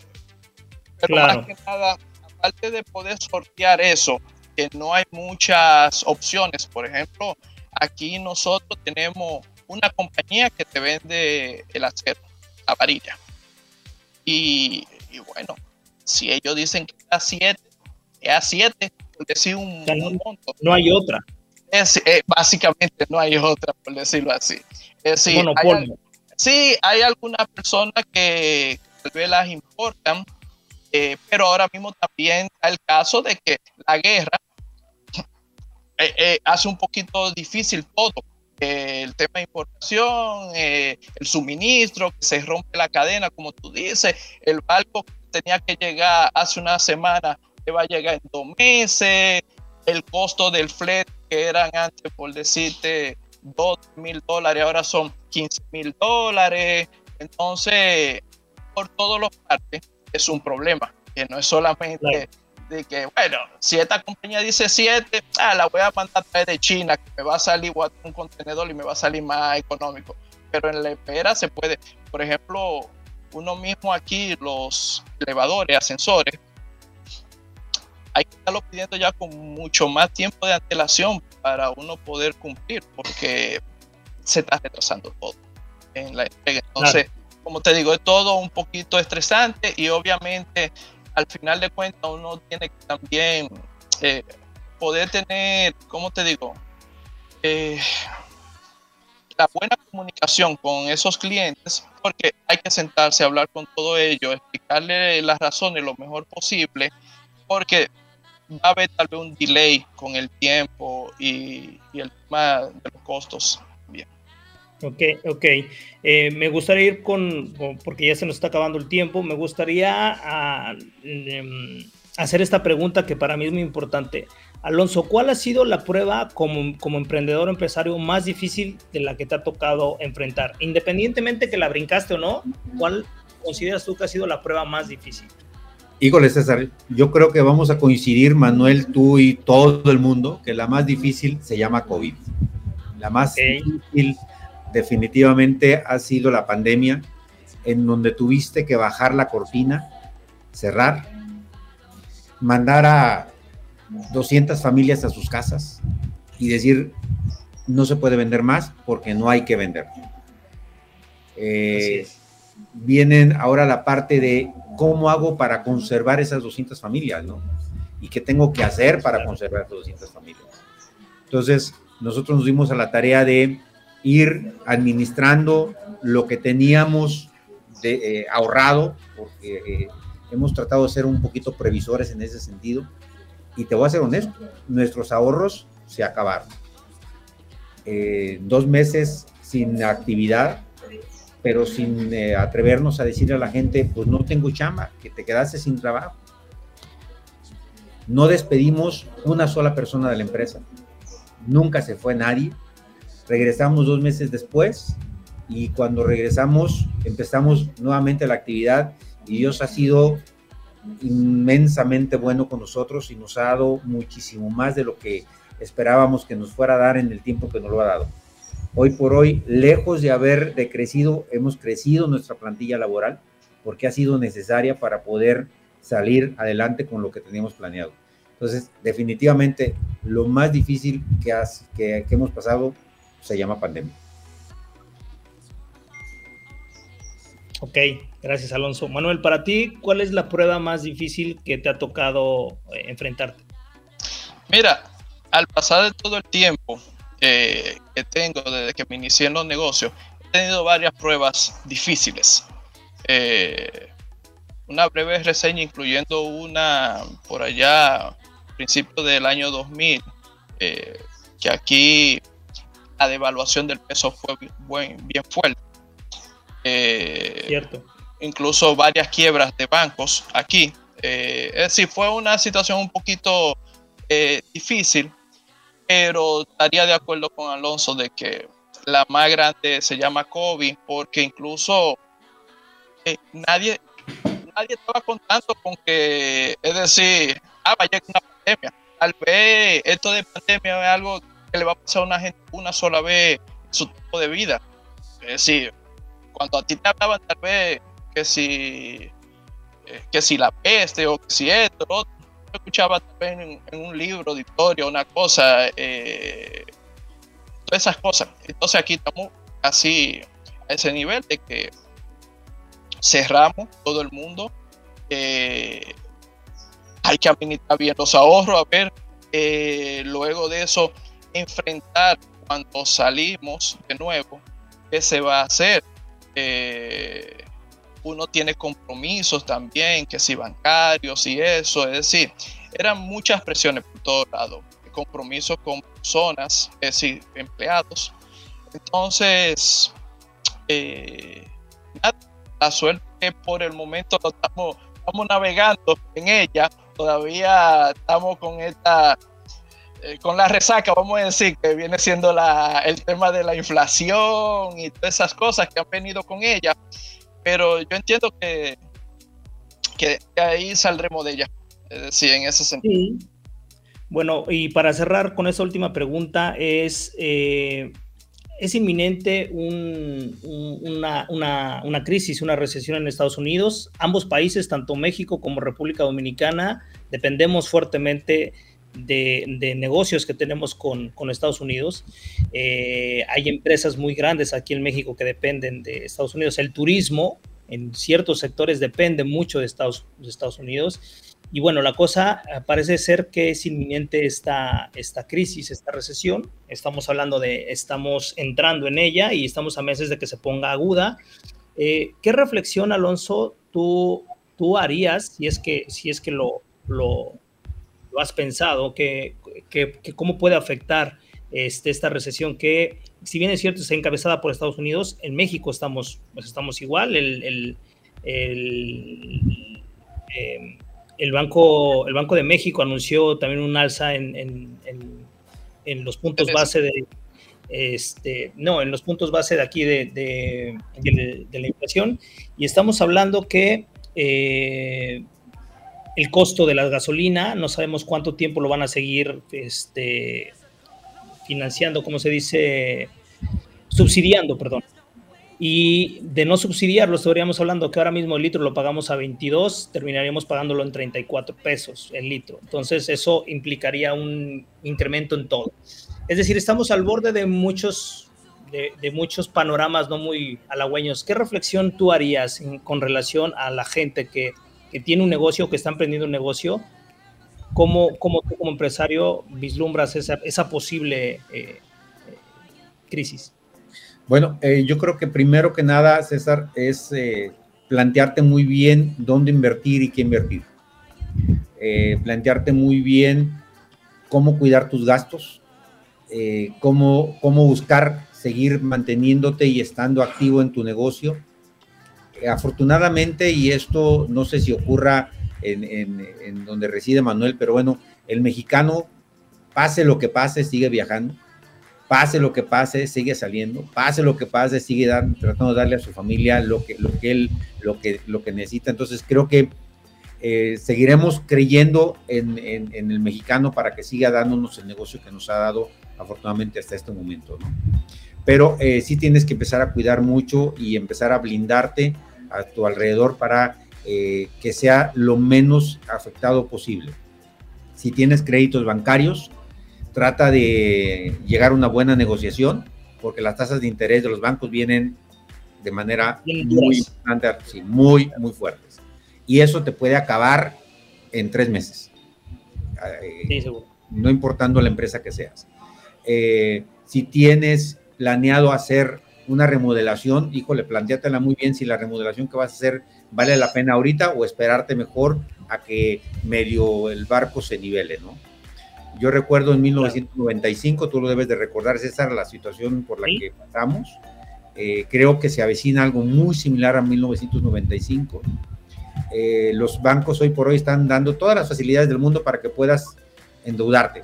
pero más que nada, aparte de poder sortear eso, que no hay muchas opciones, por ejemplo, aquí nosotros tenemos una compañía que te vende el acero, la varilla. Y, bueno, si ellos dicen que es a 7, es a 7, por decir un, monto. No hay otra. Es, eh, básicamente no hay otra, por decirlo así. Es decir, hay, sí, hay algunas personas que tal vez las importan, eh, pero ahora mismo también está el caso de que la guerra eh, hace un poquito difícil todo el tema de importación, eh, el suministro, que se rompe la cadena, como tú dices, el barco tenía que llegar hace una semana, que va a llegar en dos meses, el costo del flete que eran antes, por decirte, 2 mil dólares, ahora son 15 mil dólares. Entonces, por todos los partes, es un problema, que no es solamente de que, bueno, si esta compañía dice 7, ah, la voy a mandar a de China, que me va a salir un contenedor y me va a salir más económico. Pero en la espera se puede, por ejemplo, uno mismo aquí, los elevadores, ascensores, hay que estarlo pidiendo ya con mucho más tiempo de antelación para uno poder cumplir, porque se está retrasando todo en la entrega. Entonces, como te digo, es todo un poquito estresante y obviamente al final de cuentas uno tiene que también eh, poder tener, ¿cómo te digo? Eh, la buena comunicación con esos clientes porque hay que sentarse a hablar con todo ello, explicarle las razones lo mejor posible, porque va a haber tal vez un delay con el tiempo y, el tema de los costos. Bien. Ok, ok. Eh, me gustaría ir con, porque ya se nos está acabando el tiempo, me gustaría em, hacer esta pregunta que para mí es muy importante. Alonso, ¿cuál ha sido la prueba como, como emprendedor empresario más difícil de la que te ha tocado enfrentar? Independientemente que la brincaste o no, ¿cuál consideras tú que ha sido la prueba más difícil? Híjole, César, yo creo que vamos a coincidir, Manuel, tú y todo el mundo, que la más difícil se llama COVID. La más difícil definitivamente ha sido la pandemia, en donde tuviste que bajar la cortina, cerrar, mandar a 200 familias a sus casas y decir, no se puede vender más porque no hay que vender. Eh, vienen ahora la parte de cómo hago para conservar esas 200 familias, ¿no? Y qué tengo que hacer para conservar esas 200 familias. Entonces, nosotros nos dimos a la tarea de ir administrando lo que teníamos de, eh, ahorrado, porque eh, hemos tratado de ser un poquito previsores en ese sentido y te voy a ser honesto, nuestros ahorros se acabaron. Eh, dos meses sin actividad, pero sin eh, atrevernos a decirle a la gente, pues no tengo chamba, que te quedaste sin trabajo. No despedimos una sola persona de la empresa. Nunca se fue nadie. Regresamos dos meses después y cuando regresamos empezamos nuevamente la actividad y Dios ha sido inmensamente bueno con nosotros y nos ha dado muchísimo más de lo que esperábamos que nos fuera a dar en el tiempo que nos lo ha dado. Hoy por hoy, lejos de haber decrecido, hemos crecido nuestra plantilla laboral porque ha sido necesaria para poder salir adelante con lo que teníamos planeado. Entonces, definitivamente, lo más difícil que, que, que hemos pasado se llama pandemia. Ok, gracias Alonso. Manuel, para ti, ¿cuál es la prueba más difícil que te ha tocado eh, enfrentarte? Mira, al pasar de todo el tiempo que tengo desde que me inicié en los negocios, he tenido varias pruebas difíciles. Eh, una breve reseña incluyendo una por allá, principio del año 2000, eh, que aquí la devaluación del peso fue bien fuerte eh, Cierto. Incluso varias quiebras de bancos aquí. Eh, es decir, fue una situación un poquito eh, difícil, pero estaría de acuerdo con Alonso de que la más grande se llama COVID, porque incluso nadie, nadie estaba contando con que, es decir, ah, vaya una pandemia. Tal vez esto de pandemia es algo que le va a pasar a una gente una sola vez en su tiempo de vida. Es decir, cuando a ti te hablaban tal vez que si, eh, que si la peste o que si esto, escuchaba también en, un libro de historia, una cosa, eh, todas esas cosas. Entonces aquí estamos así a ese nivel de que cerramos todo el mundo. Eh, hay que administrar bien los ahorros, a ver, luego de eso, enfrentar cuando salimos de nuevo, qué se va a hacer. Eh, uno tiene compromisos también, que si bancarios y eso, es decir, eran muchas presiones por todos lados, compromisos con personas, es decir, empleados. Entonces, eh, la suerte que por el momento estamos, estamos navegando en ella, todavía estamos con esta eh, con la resaca, vamos a decir, que viene siendo la, el tema de la inflación y todas esas cosas que han venido con ella. Pero yo entiendo que, que ahí saldremos de ella, es decir, en ese sentido. Bueno, y para cerrar con esa última pregunta, es, eh, ¿es inminente una, una, una crisis, una recesión en Estados Unidos? Ambos países, tanto México como República Dominicana, dependemos fuertemente de, negocios que tenemos con, Estados Unidos. Eh, hay empresas muy grandes aquí en México que dependen de Estados Unidos. El turismo en ciertos sectores depende mucho de Estados, de Estados Unidos. Y bueno, la cosa eh, parece ser que es inminente esta, esta crisis, esta recesión. Estamos hablando de, estamos entrando en ella y estamos a meses de que se ponga aguda. Eh, ¿Qué reflexión, Alonso, tú, tú harías si es que, si es que lo, lo has pensado? Que, que, ¿Cómo puede afectar este, esta recesión que, si bien es cierto, está encabezada por Estados Unidos, en México estamos, pues estamos igual. El, el, el, em, el, Banco, el Banco de México anunció también un alza en, en, en, los puntos base de... Este, no, en los puntos base de aquí de, de, de la inflación y estamos hablando que eh, el costo de la gasolina, no sabemos cuánto tiempo lo van a seguir este, financiando, como se dice, subsidiando, perdón. Y de no subsidiarlo, estaríamos hablando que ahora mismo el litro lo pagamos a 22, terminaríamos pagándolo en 34 pesos el litro. Entonces eso implicaría un incremento en todo. Es decir, estamos al borde de muchos, de, muchos panoramas no muy halagüeños. ¿Qué reflexión tú harías con relación a la gente que, que tiene un negocio, que está emprendiendo un negocio ¿Cómo, cómo tú como empresario vislumbras esa, posible eh, crisis? Bueno, eh, yo creo que primero que nada, César, es eh, plantearte muy bien dónde invertir y qué invertir. plantearte muy bien cómo cuidar tus gastos, cómo, cómo buscar seguir manteniéndote y estando activo en tu negocio. Afortunadamente, y esto no sé si ocurra en, donde reside Manuel, pero bueno, el mexicano, pase lo que pase, sigue viajando, pase lo que pase, sigue saliendo, pase lo que pase, sigue tratando de darle a su familia lo que, lo que él, lo que, lo que necesita. Entonces creo que eh, seguiremos creyendo en, el mexicano para que siga dándonos el negocio que nos ha dado afortunadamente hasta este momento, Pero eh, sí tienes que empezar a cuidar mucho y empezar a blindarte a tu alrededor para eh, que sea lo menos afectado posible. Si tienes créditos bancarios, trata de llegar a una buena negociación, porque las tasas de interés de los bancos vienen de manera muy, muy, muy fuertes. Y eso te puede acabar en tres meses. Eh, no importando la empresa que seas. Eh, si tienes planeado hacer una remodelación, híjole, planteátela muy bien si la remodelación que vas a hacer vale la pena ahorita o esperarte mejor a que medio el barco se nivele, ¿no? Yo recuerdo en 1995, tú lo debes de recordar, César, la situación por la que pasamos. Eh, creo que se avecina algo muy similar a 1995. Eh, los bancos hoy por hoy están dando todas las facilidades del mundo para que puedas endeudarte,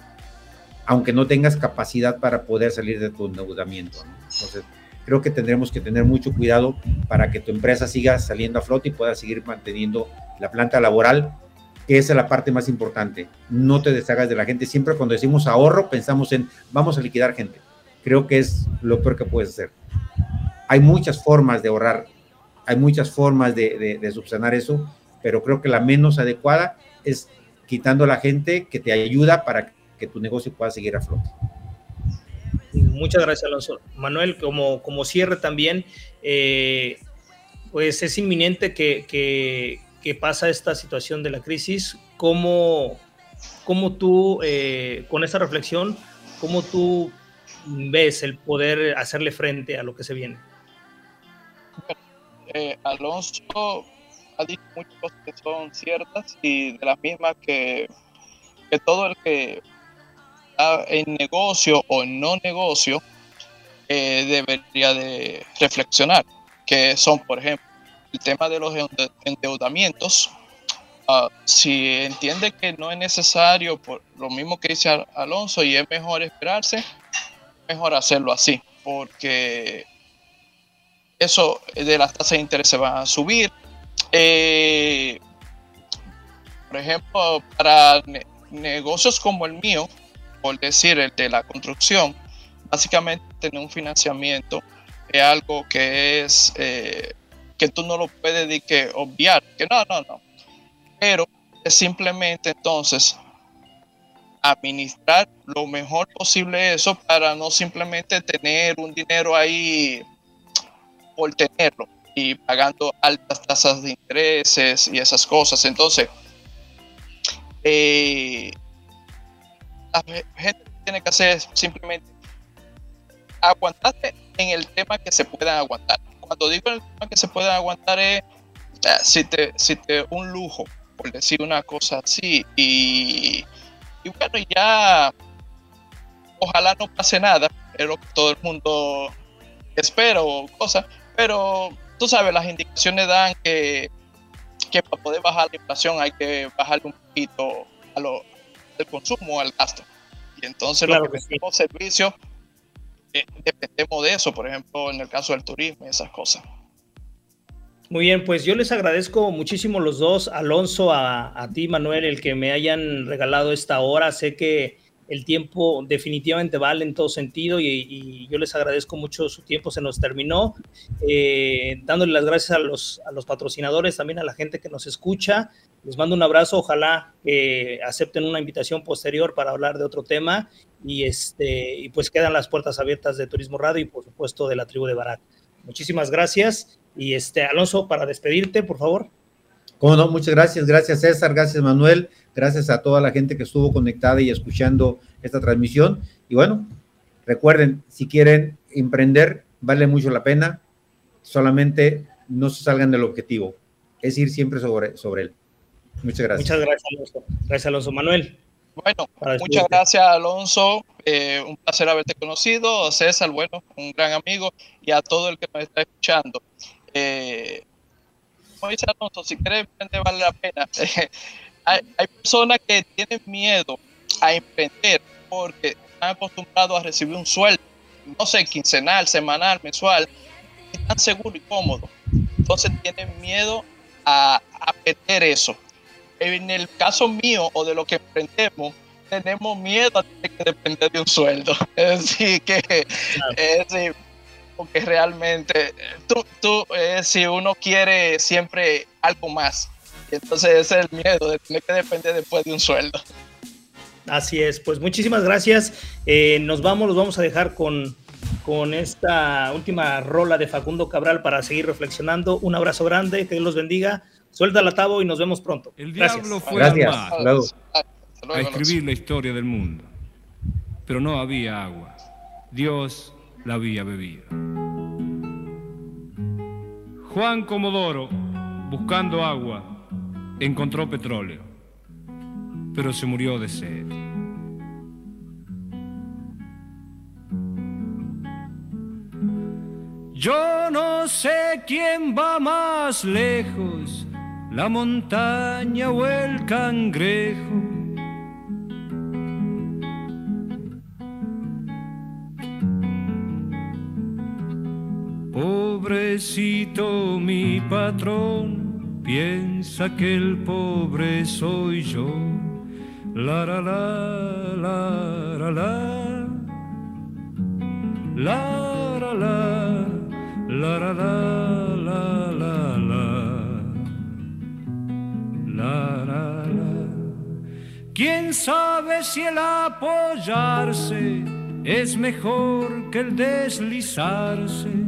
aunque no tengas capacidad para poder salir de tu endeudamiento. ¿no? Entonces, creo que tendremos que tener mucho cuidado para que tu empresa siga saliendo a flote y pueda seguir manteniendo la planta laboral, que esa es la parte más importante. No te deshagas de la gente. Siempre cuando decimos ahorro, pensamos en vamos a liquidar gente. Creo que es lo peor que puedes hacer. Hay muchas formas de ahorrar, hay muchas formas de, de subsanar eso, pero creo que la menos adecuada es quitando a la gente que te ayuda para que tu negocio pueda seguir a flote. Muchas gracias, Alonso. Manuel, como, como cierre también, eh, pues es inminente que, que, pasa esta situación de la crisis. ¿Cómo, cómo tú, eh, con esa reflexión, cómo tú ves el poder hacerle frente a lo que se viene? Eh, Alonso ha dicho muchas cosas que son ciertas y de las mismas que, que todo el que en negocio o en no negocio eh, debería de reflexionar, que son, por ejemplo, el tema de los endeudamientos. Ah, si entiende que no es necesario, por lo mismo que dice Alonso, y es mejor esperarse, mejor hacerlo así, porque eso de las tasas de interés se van a subir. Eh, por ejemplo, para negocios como el mío, por decir, el de la construcción, básicamente tener un financiamiento es algo que es eh, que tú no lo puedes de que obviar, que no, no, no. Pero es simplemente entonces administrar lo mejor posible eso para no simplemente tener un dinero ahí por tenerlo, y pagando altas tasas de intereses y esas cosas. Entonces, eh, la gente tiene que hacer simplemente aguantarse en el tema que se pueda aguantar. Cuando digo el tema que se pueda aguantar es si te, si te un lujo, por decir una cosa así, y, y bueno, ya ojalá no pase nada, es lo que todo el mundo espera o cosas, pero tú sabes, las indicaciones dan que, que para poder bajar la inflación hay que bajarle un poquito a lo, al consumo, al gasto. Y entonces lo que, que servicios eh, dependemos de eso, por ejemplo, en el caso del turismo y esas cosas. Muy bien, pues yo les agradezco muchísimo los dos, Alonso, a, a ti, Manuel, el que me hayan regalado esta hora. Sé que el tiempo definitivamente vale en todo sentido y, yo les agradezco mucho su tiempo, se nos terminó. Eh, dándole las gracias a los, a los patrocinadores, también a la gente que nos escucha. Les mando un abrazo, ojalá que acepten una invitación posterior para hablar de otro tema y, este, y pues quedan las puertas abiertas de Turismo Radio y por supuesto de la tribu de Barat. Muchísimas gracias y este Alonso, para despedirte, por favor. Cómo no, muchas gracias, gracias César, gracias Manuel, gracias a toda la gente que estuvo conectada y escuchando esta transmisión. Y bueno, recuerden, si quieren emprender, vale mucho la pena, solamente no se salgan del objetivo, es ir siempre sobre, sobre él. Muchas gracias. Muchas gracias, Alonso. Gracias, Alonso. Manuel. Bueno, muchas gracias, Alonso. Eh, un placer haberte conocido. César, bueno, un gran amigo. Y a todo el que nos está escuchando. Eh, como dice Alonso, si quieres emprender, vale la pena. hay, hay personas que tienen miedo a emprender porque están acostumbrados a recibir un sueldo, no sé, quincenal, semanal, mensual, y están seguros y cómodos. Entonces tienen miedo a, a perder eso en el caso mío o de lo que emprendemos, tenemos miedo a tener que depender de un sueldo. Es decir, que, es decir, porque realmente tú, tú si uno quiere siempre algo más, entonces ese es el miedo de tener que depender después de un sueldo. Así es, pues muchísimas gracias. Eh, nos vamos, los vamos a dejar con, con esta última rola de Facundo Cabral para seguir reflexionando. Un abrazo grande, que Dios los bendiga. Suelta la tabo y nos vemos pronto. El diablo fue al mar a escribir la historia del mundo, pero no había agua. Dios la había bebido. Juan Comodoro, buscando agua, encontró petróleo, pero se murió de sed. Yo no sé quién va más lejos la montaña o el cangrejo. Pobrecito mi patrón, piensa que el pobre soy yo. La la la la la la la la la la la la la ¿Quién sabe si el apoyarse es mejor que el deslizarse?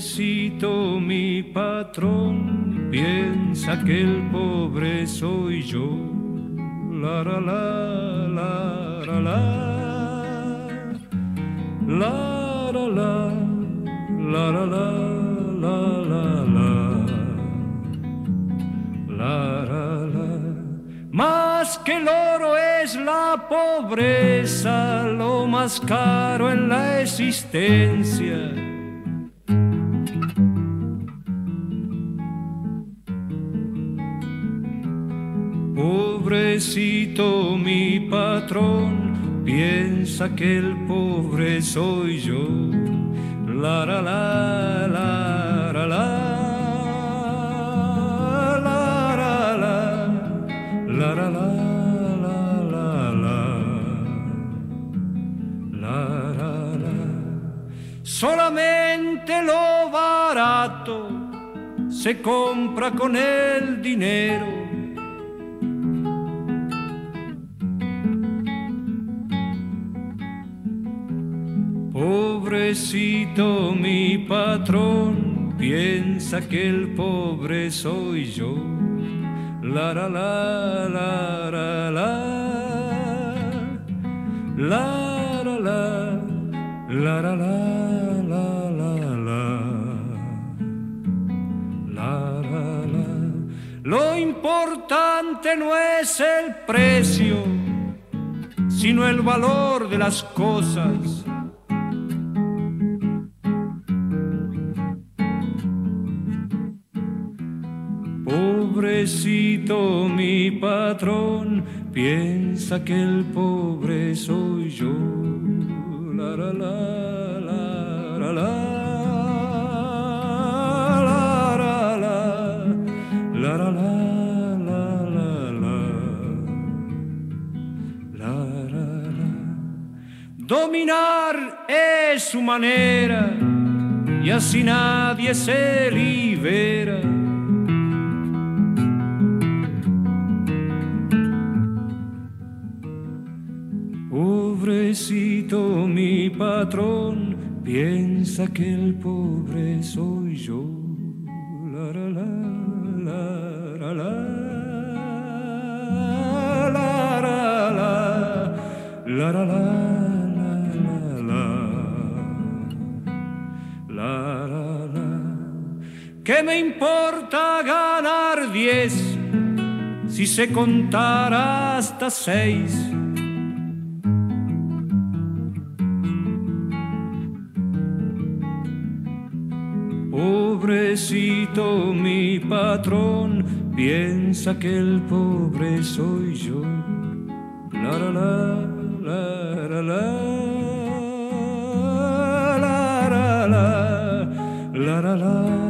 Pobrecito mi patrón, piensa que el pobre soy yo. La la la la la. La la la la la la la la la. La la la. Más que el oro es la pobreza lo más caro en la existencia Pobrecito mi patrón, piensa que el pobre soy yo. La la la la la la la la la la la. Solamente lo barato se compra con el dinero Pobrecito mi patrón, piensa que el pobre soy yo. La la la la. La la la la la la la. La la. Lo importante no es el precio, sino el valor de las cosas Pobrecito mi patrón, piensa que el pobre soy yo. La la la la la Dominar es su manera y así nadie se libera patrón, piensa que el pobre soy yo. La, la, la, la, la, la, la, la, la, ¿Qué me importa ganar diez si se contara hasta seis? Pobrecito mi patrón, piensa que el pobre soy yo. La la la la la la la la la la